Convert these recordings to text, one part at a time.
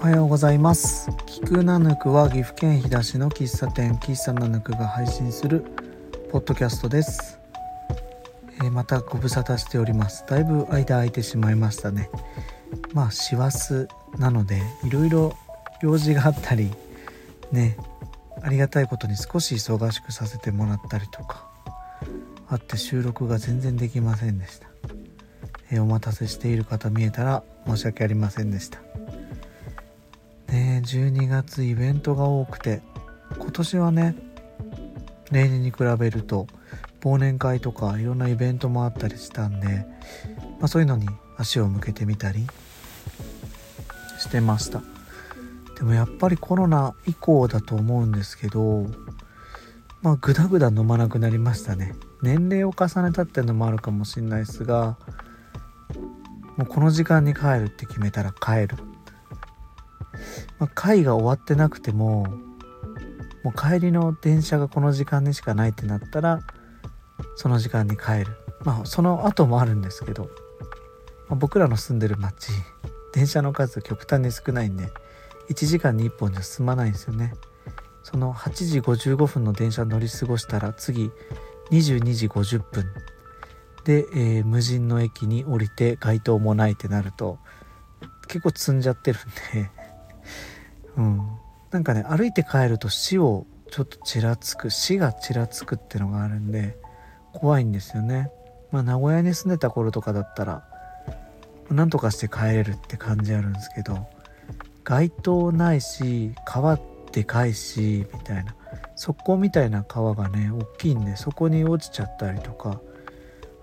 おはようございます。キクナヌクは岐阜県飛騨市の喫茶店喫茶ナヌクが配信するポッドキャストです、えー、またご無沙汰しております。だいぶ間空いてしまいましたね。まあ師走なのでいろいろ用事があったりねありがたいことに少し忙しくさせてもらったりとかあって収録が全然できませんでした、えー、お待たせしている方見えたら申し訳ありませんでした。ね12月イベントが多くて今年はね例年に比べると忘年会とかいろんなイベントもあったりしたんで、まあ、そういうのに足を向けてみたりしてました。でもやっぱりコロナ以降だと思うんですけどまあグダグダ飲まなくなりましたね。年齢を重ねたってのもあるかもしれないですがもうこの時間に帰るって決めたら帰る。まあ、会が終わってなくてももう帰りの電車がこの時間にしかないってなったらその時間に帰る。まあその後もあるんですけど、まあ、僕らの住んでる町電車の数極端に少ないんで1時間に1本じゃ進まないんですよね。その8時55分の電車乗り過ごしたら次22時50分。で、えー、無人の駅に降りて街灯もないってなると結構積んじゃってるんでうん。なんかね歩いて帰ると死をちょっとちらつく死がちらつくってのがあるんで怖いんですよね。まあ名古屋に住んでた頃とかだったらなんとかして帰れるって感じあるんですけど街灯ないし川でかいしみたいな。側溝みたいな川がね大きいんでそこに落ちちゃったりとか。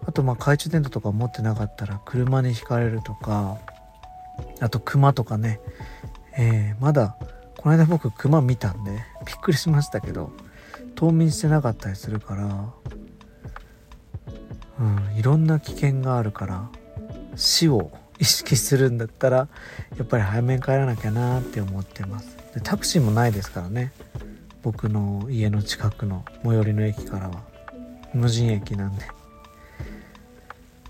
あとまあ懐中電灯とか持ってなかったら車にひかれるとか。あと熊とかねえー、まだこの間僕クマ見たんでびっくりしましたけど冬眠してなかったりするからうんいろんな危険があるから死を意識するんだったらやっぱり早めに帰らなきゃなって思ってます。でタクシーもないですからね。僕の家の近くの最寄りの駅からは。無人駅なんで。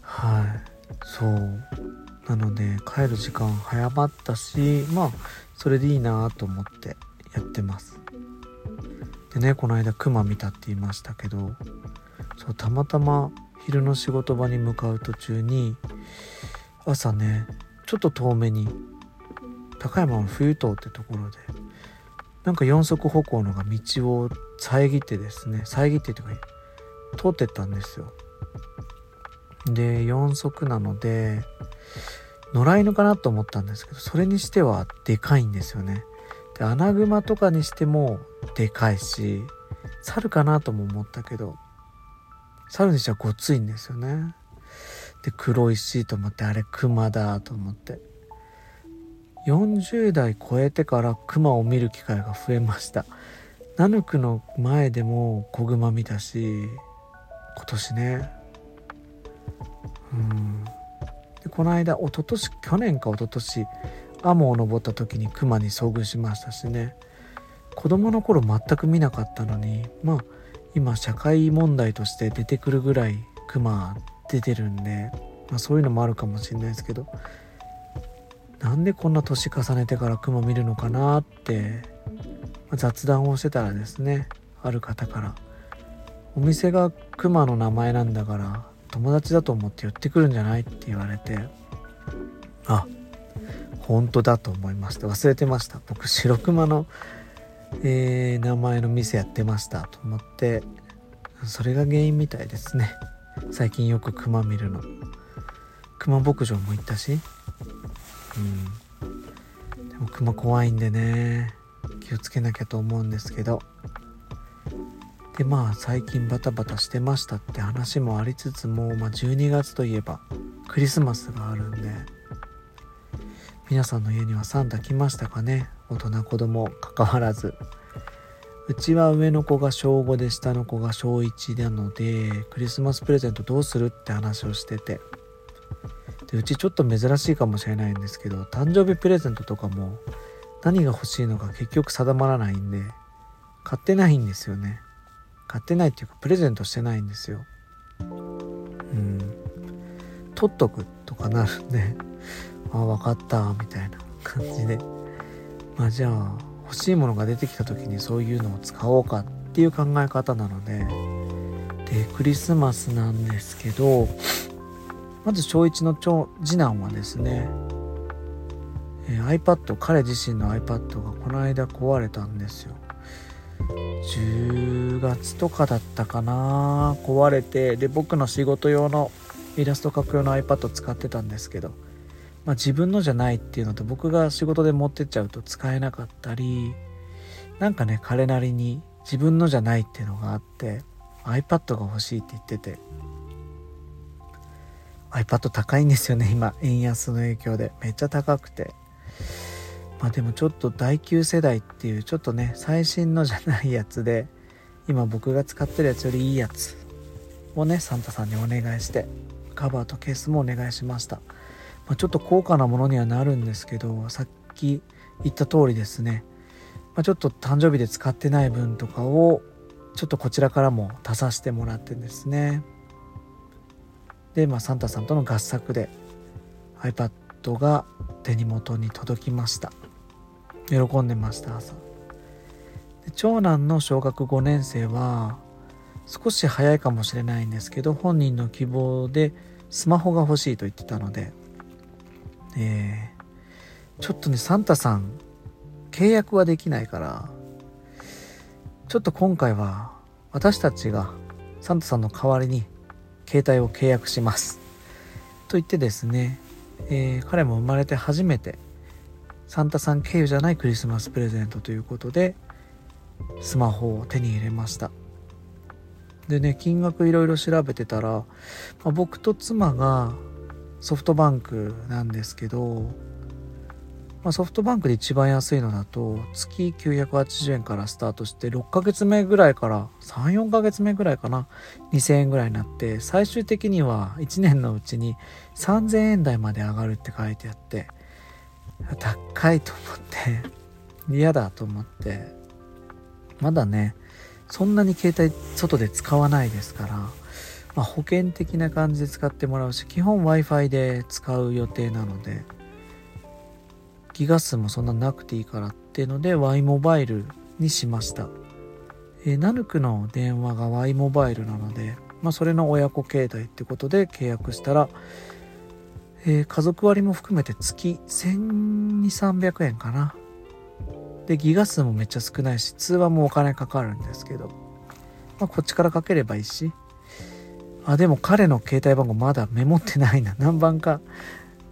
はい。そう。なので帰る時間早まったしまあそれでいいなと思ってやってます。でねこの間クマ見たって言いましたけどそうたまたま昼の仕事場に向かう途中に朝ねちょっと遠目に高山の冬島ってところでなんか四足歩行のが道を遮ってですね遮ってというか通ってったんですよ。で4足なので野良犬かなと思ったんですけどそれにしてはでかいんですよね。でアナグマとかにしてもでかいし猿かなとも思ったけど猿にしてはごついんですよね。で黒いしと思ってあれクマだと思って。40代超えてからクマを見る機会が増えました。ナヌクの前でも子グマ見たし今年ね。うん。この間一昨年去年か一昨年アモを登った時にクマに遭遇しましたしね。子供の頃全く見なかったのにまあ今社会問題として出てくるぐらいクマ出てるんで、まあ、そういうのもあるかもしれないですけどなんでこんな年重ねてからクマ見るのかなって、ま、雑談をしてたらですねある方から「お店がクマの名前なんだから友達だと思って寄ってくるんじゃないって言われてあ本当だと思いました。忘れてました。僕白熊の、えー、名前の店やってましたと思ってそれが原因みたいですね。最近よく熊見るの。熊牧場も行ったし。うん。でも熊怖いんでね。気をつけなきゃと思うんですけど。でまあ最近バタバタしてましたって話もありつつも、まあ、12月といえばクリスマスがあるんで皆さんの家にはサンタ来ましたかね？大人子供関わらず。うちは上の子が小5で下の子が小1なのでクリスマスプレゼントどうするって話をしてて。でうちちょっと珍しいかもしれないんですけど誕生日プレゼントとかも何が欲しいのか結局定まらないんで買ってないんですよね。買ってないっていうかプレゼントしてないんですよ。うん。取っとくとかなるんで あ分かったみたいな感じで。まあじゃあ欲しいものが出てきた時にそういうのを使おうかっていう考え方なので。でクリスマスなんですけどまず小1の長次男はですね、えー、iPad 彼自身の iPad がこの間壊れたんですよ。10月とかだったかな。壊れてで僕の仕事用のイラスト描く用の iPad 使ってたんですけど、まあ、自分のじゃないっていうのと僕が仕事で持ってっちゃうと使えなかったりなんかね彼なりに自分のじゃないっていうのがあって iPad が欲しいって言ってて iPad 高いんですよね今円安の影響で。めっちゃ高くて。まあでもちょっと第9世代っていうちょっとね最新のじゃないやつで今僕が使ってるやつよりいいやつをねサンタさんにお願いしてカバーとケースもお願いしました、まあ、ちょっと高価なものにはなるんですけどさっき言った通りですね、まあ、ちょっと誕生日で使ってない分とかをちょっとこちらからも足させてもらってですね。で、まあ、サンタさんとの合作で iPad が手に元に届きました。喜んでました朝。で長男の小学5年生は少し早いかもしれないんですけど本人の希望でスマホが欲しいと言ってたので、えー、ちょっとねサンタさん契約はできないからちょっと今回は私たちがサンタさんの代わりに携帯を契約します。と言ってですね、えー、彼も生まれて初めてサンタさん経由じゃないクリスマスプレゼントということでスマホを手に入れました。でね金額いろいろ調べてたら、まあ、僕と妻がソフトバンクなんですけど、まあ、ソフトバンクで一番安いのだと月980円からスタートして6ヶ月目ぐらいから34ヶ月目ぐらいかな2000円ぐらいになって最終的には1年のうちに3000円台まで上がるって書いてあって高いと思って嫌だと思ってまだねそんなに携帯外で使わないですから、まあ、保険的な感じで使ってもらうし基本 w i f i で使う予定なのでギガ数もそんななくていいからっていうので Y モバイルにしました、え、ナヌクの電話が Y モバイルなので、まあ、それの親子携帯ってことで契約したらえー、家族割も含めて月1200300円かな。でギガ数もめっちゃ少ないし通話もお金かかるんですけど、まあ、こっちからかければいいし。あでも彼の携帯番号まだメモってないな。何番か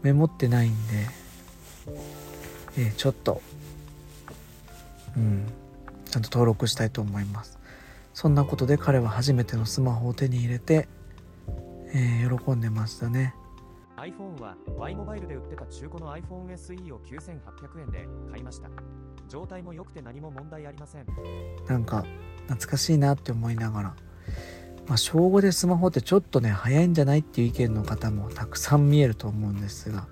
メモってないんで、えー、ちょっと。うん。ちゃんと登録したいと思います。そんなことで彼は初めてのスマホを手に入れて、えー、喜んでましたね。iPhone は Y モバイルで売ってた中古の iPhone SE を9800円で買いました。状態も良くて何も問題ありません。なんか懐かしいなって思いながら。まあ小5でスマホってちょっとね早いんじゃないっていう意見の方もたくさん見えると思うんですが。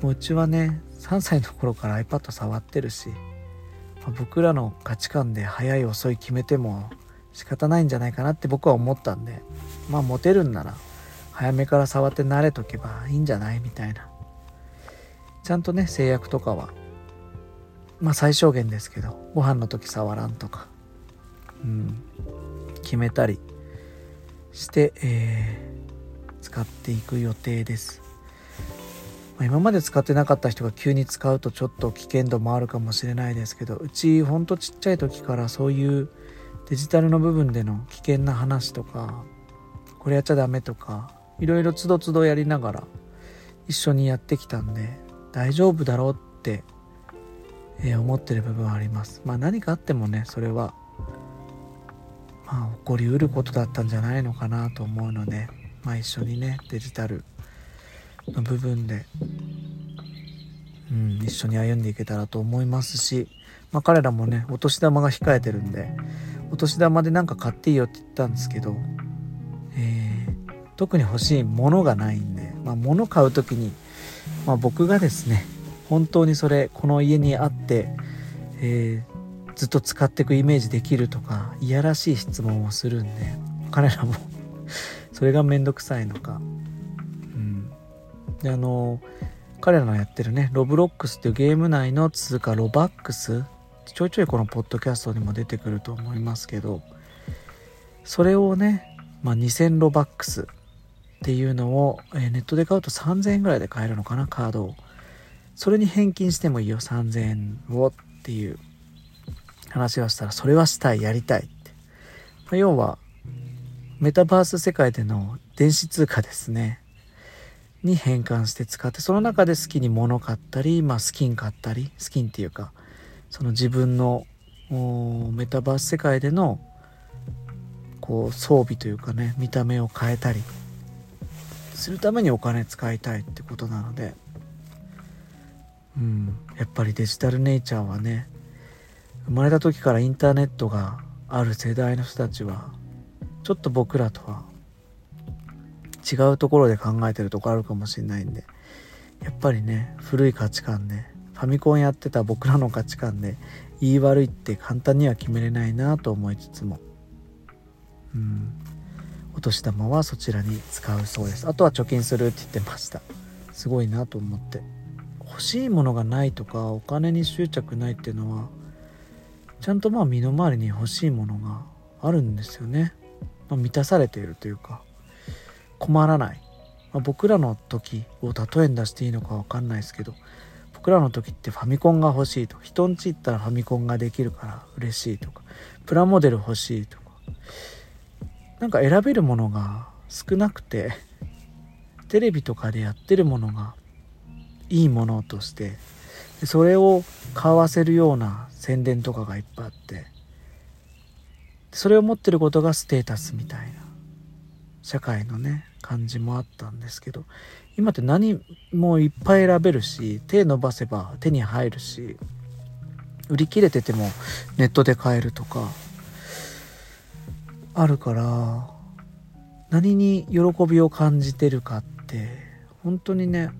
もううちはね3歳の頃から iPad 触ってるし、まあ、僕らの価値観で早い遅い決めても仕方ないんじゃないかなって僕は思ったんでまあモテるんなら早めから触って慣れとけばいいんじゃない？みたいな。ちゃんとね制約とかはまあ最小限ですけどご飯の時触らんとか。うん。決めたりして、えー、使っていく予定です、ま、今まで使ってなかった人が急に使うとちょっと危険度もあるかもしれないですけどうちほんとちっちゃい時からそういうデジタルの部分での危険な話とかこれやっちゃダメとかいろいろつどつどやりながら一緒にやってきたんで大丈夫だろうって、えー、思ってる部分はあります。まあ何かあってもねそれはまあ起こりうることだったんじゃないのかなと思うのでまあ一緒にねデジタルの部分でうん一緒に歩んでいけたらと思いますしまあ彼らもねお年玉が控えてるんでお年玉で何か買っていいよって言ったんですけど特に欲しいものがないんで、まあ、物買う時に、まあ、僕がですね本当にそれこの家にあって、えー、ずっと使っていくイメージできるとかいやらしい質問をするんで彼らもそれが面倒くさいのか、うん、であの彼らのやってるねロブロックスっていうゲーム内の通貨ロバックスちょいちょいこのポッドキャストにも出てくると思いますけどそれをね、まあ、2000ロバックスっていうのを、えネットで買うと3000円ぐらいで買えるのかなカードを。それに返金してもいいよ3000円をっていう話がしたらそれはしたいやりたいって、まあ、要はメタバース世界での電子通貨ですね。に変換して使ってその中で好きに物買ったり、まあ、スキン買ったりスキンっていうかその自分のメタバース世界でのこう装備というかね見た目を変えたり。するためにお金使いたいってことなので。うん。やっぱりデジタルネイチャーはね生まれた時からインターネットがある世代の人たちはちょっと僕らとは違うところで考えてるとこあるかもしれないんでやっぱりね古い価値観でファミコンやってた僕らの価値観で言い悪いって簡単には決めれないなと思いつつも。うん。お年玉はそちらに使うそうです。あとは貯金するって言ってました。すごいなと思って。欲しいものがないとかお金に執着ないっていうのはちゃんとまあ身の回りに欲しいものがあるんですよね、まあ、満たされているというか。困らない、まあ、僕らの時を例えに出していいのか分かんないですけど。僕らの時ってファミコンが欲しいと人んち行ったらファミコンができるから嬉しいとか。プラモデル欲しいとか。なんか選べるものが少なくてテレビとかでやってるものがいいものとしてそれを買わせるような宣伝とかがいっぱいあってそれを持ってることがステータスみたいな社会のね感じもあったんですけど今って何もいっぱい選べるし手伸ばせば手に入るし売り切れててもネットで買えるとかあるから何に喜びを感じてるかって本当にね、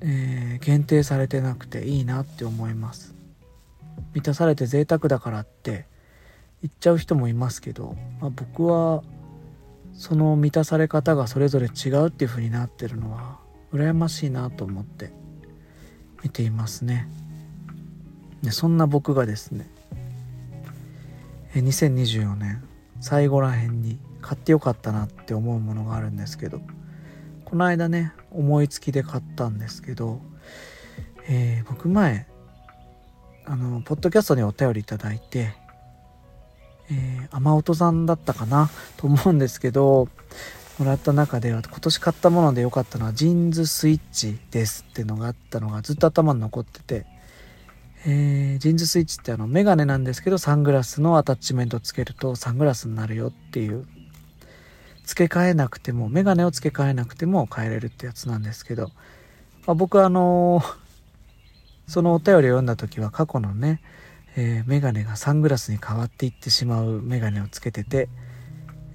えー、限定されてなくていいなって思います。満たされて贅沢だからって言っちゃう人もいますけど、まあ、僕はその満たされ方がそれぞれ違うっていう風になってるのは羨ましいなと思って見ていますね。でそんな僕がですね2024年。最後らへんに買ってよかったなって思うものがあるんですけど。この間ね思いつきで買ったんですけど、えー、僕前あのポッドキャストにお便りいただいてえー、雨音さんだったかな？と思うんですけどもらった中で今年買ったもので良かったのはジーンズスイッチですっていうのがあったのがずっと頭に残ってて、えー、ジーンズスイッチってあのメガネなんですけどサングラスのアタッチメントつけるとサングラスになるよっていう。付け替えなくてもメガネを付け替えなくても変えれるってやつなんですけど、まあ、僕あのー、そのお便りを読んだ時は過去のねえー、メガネがサングラスに変わっていってしまうメガネをつけてて、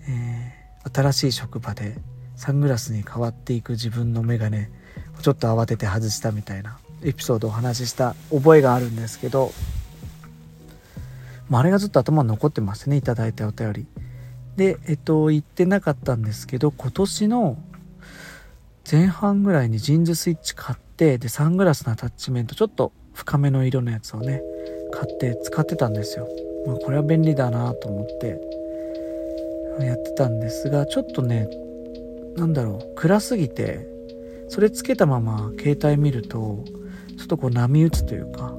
えー、新しい職場でサングラスに変わっていく自分のメガネをちょっと慌てて外したみたいな。エピソードをお話しした覚えがあるんですけど、まあ、あれがずっと頭に残ってますねいただいたお便り。でえっと言ってなかったんですけど今年の前半ぐらいにジーンズスイッチ買ってでサングラスのアタッチメントちょっと深めの色のやつをね買って使ってたんですよ、まあ、これは便利だなと思ってやってたんですがちょっとね何だろう暗すぎてそれつけたまま携帯見るとちょっとこう波打つというか。う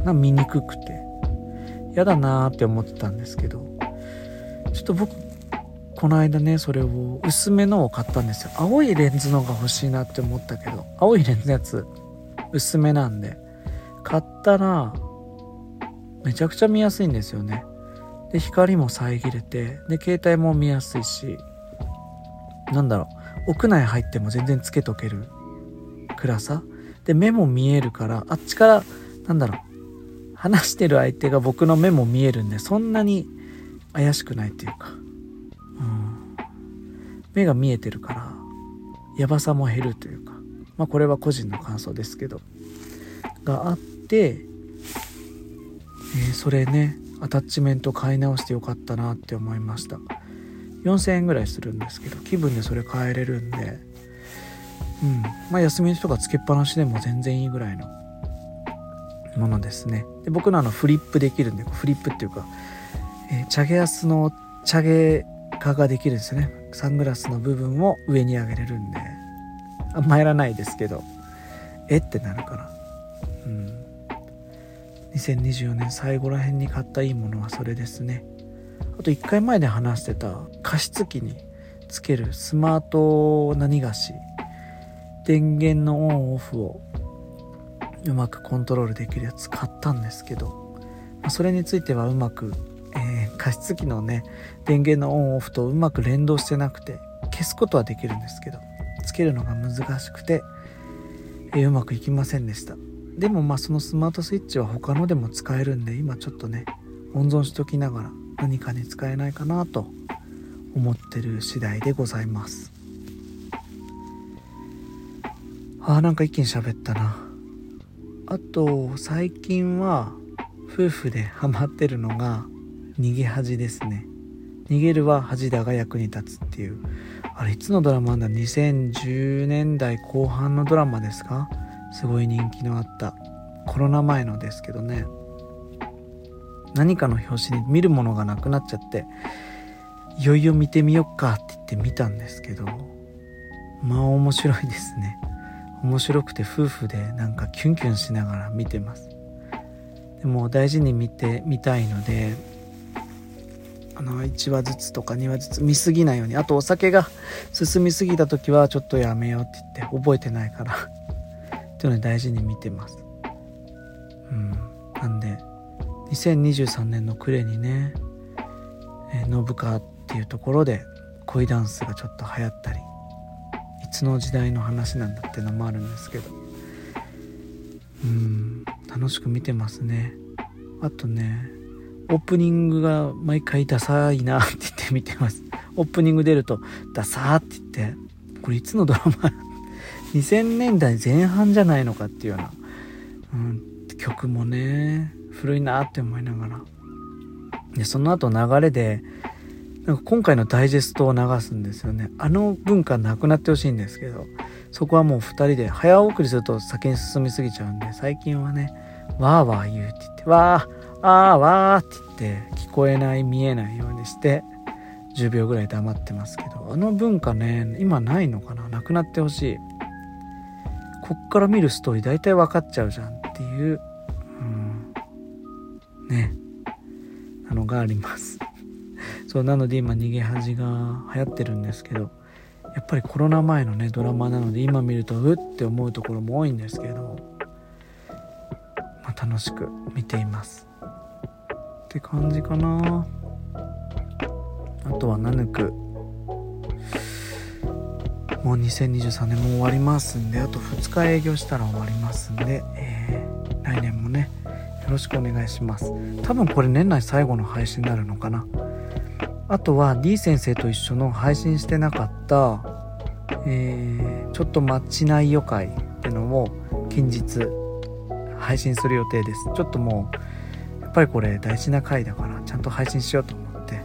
ん。なん見にくくて。嫌だなーって思ってたんですけど。ちょっと僕この間ねそれを薄めのを買ったんですよ。青いレンズのが欲しいなって思ったけど。青いレンズのやつ薄めなんで。買ったらめちゃくちゃ見やすいんですよね。で光も遮れて。で携帯も見やすいし。なんだろう。屋内入っても全然つけとける暗さ。で目も見えるからあっちからなんだろう話してる相手が僕の目も見えるんでそんなに怪しくないっていうか、うん、目が見えてるからやばさも減るというか。まあこれは個人の感想ですけど。があって、えー、それねアタッチメント買い直してよかったなって思いました。4000円ぐらいするんですけど気分でそれ変えれるんでうん。まあ、休みの日とかつけっぱなしでも全然いいぐらいのものですね。で僕のあのフリップできるんでフリップっていうか、えー、チャゲアスのチャゲ化ができるんですよね。サングラスの部分を上に上げれるんで。あんまやらないですけど。えってなるからうん。2024年最後ら辺に買ったいいものはそれですね。あと1回前で話してた加湿器につけるスマート何菓子電源のオンオフをうまくコントロールできるやつ買ったんですけど、まそれについてはうまく、えー、加湿器のね電源のオンオフとうまく連動してなくて消すことはできるんですけどつけるのが難しくて、えー、うまくいきませんでした。でもまあそのスマートスイッチは他のでも使えるんで今ちょっとね温存しときながら何かに使えないかなと思ってる次第でございます。あなんか一気に喋ったな。あと最近は夫婦でハマってるのが逃げ恥ですね。逃げるは恥だが役に立つっていう。あれいつのドラマなんだ？2010年代後半のドラマですか？すごい人気のあった。コロナ前のですけどね。何かの表紙に見るものがなくなっちゃっていよいよ見てみよっかって言って見たんですけどまあ面白いですね。面白くて夫婦でなんかキュンキュンしながら見てます。でも大事に見てみたいのであの1話ずつとか2話ずつ見すぎないようにあとお酒が進みすぎた時はちょっとやめようって言って覚えてないからっていうので大事に見てます。うん。なんで2023年の暮れにね、えー、っていうところで恋ダンスがちょっと流行ったりいつの時代の話なんだっていうのもあるんですけど。うん楽しく見てますね。あとねオープニングが毎回ダサいなって言って見てます。オープニング出るとダサーって言ってこれいつのドラマ？2000年代前半じゃないのかっていうような、うん、曲もね古いなって思いながら。でその後流れでなんか今回のダイジェストを流すんですよね。あの文化なくなってほしいんですけどそこはもう2人で早送りすると先に進みすぎちゃうんで最近はねわーわー言うって言ってわーあーわーって言って聞こえない見えないようにして10秒ぐらい黙ってますけどあの文化ね今ないのかな？なくなってほしい。こっから見るストーリー大体分かっちゃうじゃんっていううんね。なのがあります。そうなので今逃げ恥が流行ってるんですけどやっぱりコロナ前のねドラマなので今見るとうって思うところも多いんですけど、まあ、楽しく見ています。って感じかな。あとはナヌク。もう2023年も終わりますんであと2日営業したら終わりますんで、えー、来年もねよろしくお願いします。多分これ年内最後の配信になるのかな。あとは D 先生と一緒の配信してなかった、えー、ちょっとマッチ内予会ってのを近日配信する予定です。ちょっともうやっぱりこれ大事な回だからちゃんと配信しようと思って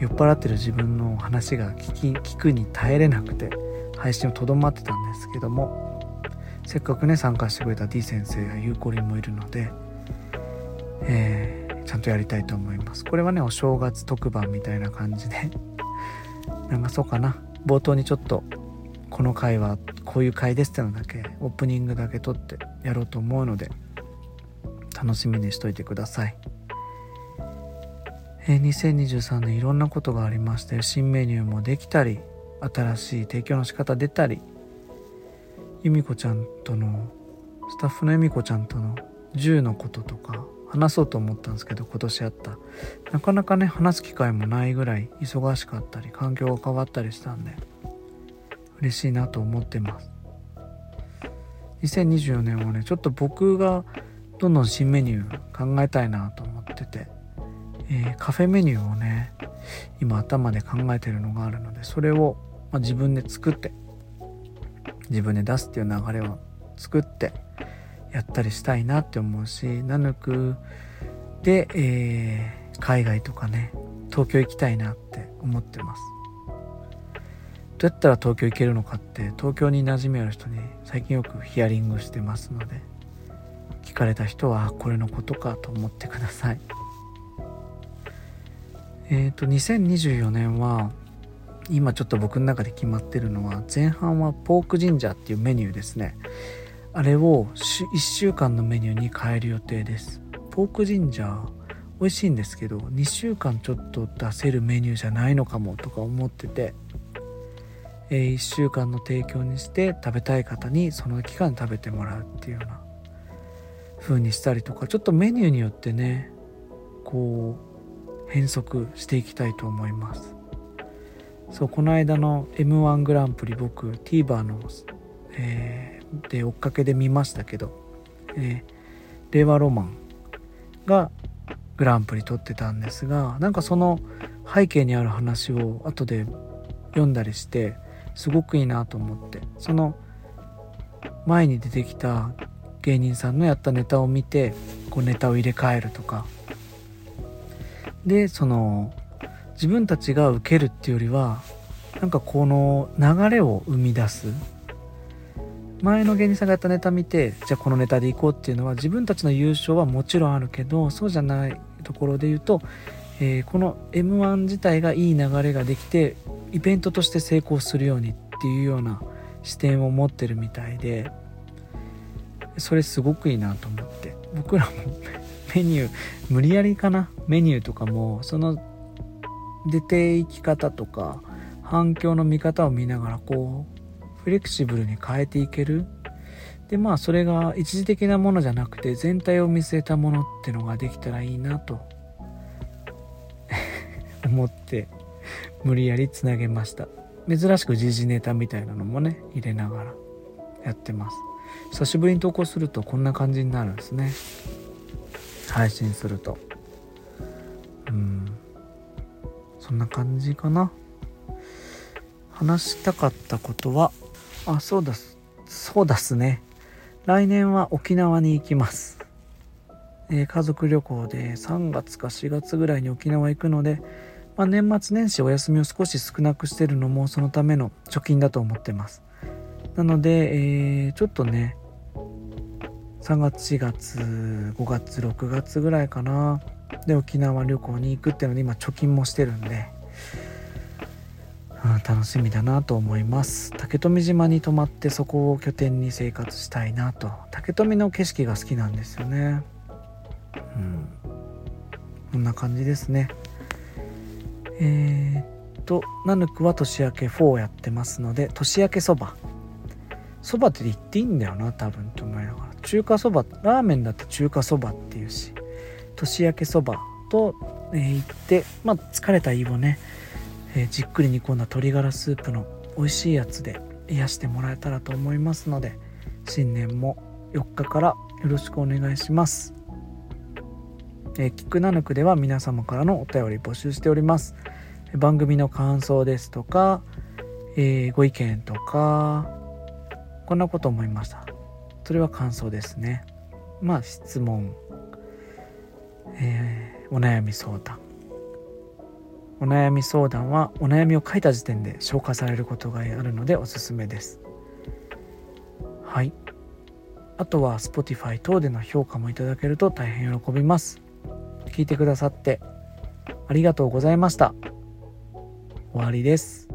酔っ払ってる自分の話が聞き聞くに耐えれなくて配信をとどまってたんですけどもせっかくね参加してくれた D 先生やゆうこりんもいるのでえー、ちゃんとやりたいと思います。これはねお正月特番みたいな感じで。流そうかな。冒頭にちょっとこの回はこういう回ですってのだけオープニングだけ撮ってやろうと思うので楽しみにしといてください、え、2023年いろんなことがありまして新メニューもできたり新しい提供の仕方出たり由美子ちゃんとのスタッフの由美子ちゃんとの銃のこととか話そうと思ったんですけど今年あった。なかなかね話す機会もないぐらい忙しかったり環境が変わったりしたんで嬉しいなと思ってます。2024年はねちょっと僕がどんどん新メニュー考えたいなと思ってて、えー、カフェメニューをね今頭で考えてるのがあるのでそれを、まあ、自分で作って自分で出すっていう流れを作ってやったりしたいなって思うしナヌクで、えー、海外とかね東京行きたいなって思ってます。どうやったら東京行けるのかって東京に馴染みある人に最近よくヒアリングしてますので聞かれた人はこれのことかと思ってください。えっ、ー、と2024年は今ちょっと僕の中で決まってるのは前半はポークジンジャーっていうメニューですね。あれを1週間のメニューに変える予定です。ポークジンジャー美味しいんですけど2週間ちょっと出せるメニューじゃないのかもとか思ってて、え、1週間の提供にして食べたい方にその期間食べてもらうっていうような風にしたりとか。ちょっとメニューによってねこう変則していきたいと思います。そうこの間の m 1グランプリ僕 TVer の、えー、で追っかけで見ましたけど、えー、令和ロマンがグランプリ取ってたんですがなんかその背景にある話を後で読んだりしてすごくいいなと思ってその前に出てきた芸人さんのやったネタを見てこうネタを入れ替えるとか。でその自分たちが受けるっていうよりはなんかこの流れを生み出す前の芸人さんがやったネタ見てじゃあこのネタでいこうっていうのは自分たちの優勝はもちろんあるけどそうじゃないところで言うと、えー、この m 1自体がいい流れができてイベントとして成功するようにっていうような視点を持ってるみたいでそれすごくいいなと思って。僕らも メニュー無理やりかな？メニューとかもその出ていき方とか反響の見方を見ながらこうフレキシブルに変えていける？でまあそれが一時的なものじゃなくて全体を見据えたものってのができたらいいなと。思って無理やりつなげました。珍しく時事ネタみたいなのもね入れながらやってます。久しぶりに投稿するとこんな感じになるんですね。配信すると。うん。そんな感じかな。話したかったことはあそうだそうだすね。来年は沖縄に行きます、えー、家族旅行で3月か4月ぐらいに沖縄行くので、まあ、年末年始お休みを少し少なくしてるのもそのための貯金だと思ってます。なので、えー、ちょっとね3月4月5月6月ぐらいかな。で沖縄旅行に行くっていうので今貯金もしてるんで、楽しみだなと思います。竹富島に泊まってそこを拠点に生活したいなと。竹富の景色が好きなんですよね。うん。こんな感じですね。えー、っとナヌクは年明け4をやってますので年明けそば。そばって言っていいんだよな多分と思いながら。中華そばラーメンだって中華そばっていうし。年明けそばと、えー、行って、まあ、疲れた胃をね、えー、じっくり煮込んだ鶏ガラスープの美味しいやつで癒してもらえたらと思いますので新年も4日からよろしくお願いします。えー、キクナヌクでは皆様からのお便り募集しております。番組の感想ですとか、えー、ご意見とかこんなこと思いましたそれは感想ですねまあ質問、えー、お悩み相談お悩み相談はお悩みを書いた時点で消化されることがあるのでおすすめです。はい。あとは Spotify 等での評価もいただけると大変喜びます。聞いてくださってありがとうございました。終わりです。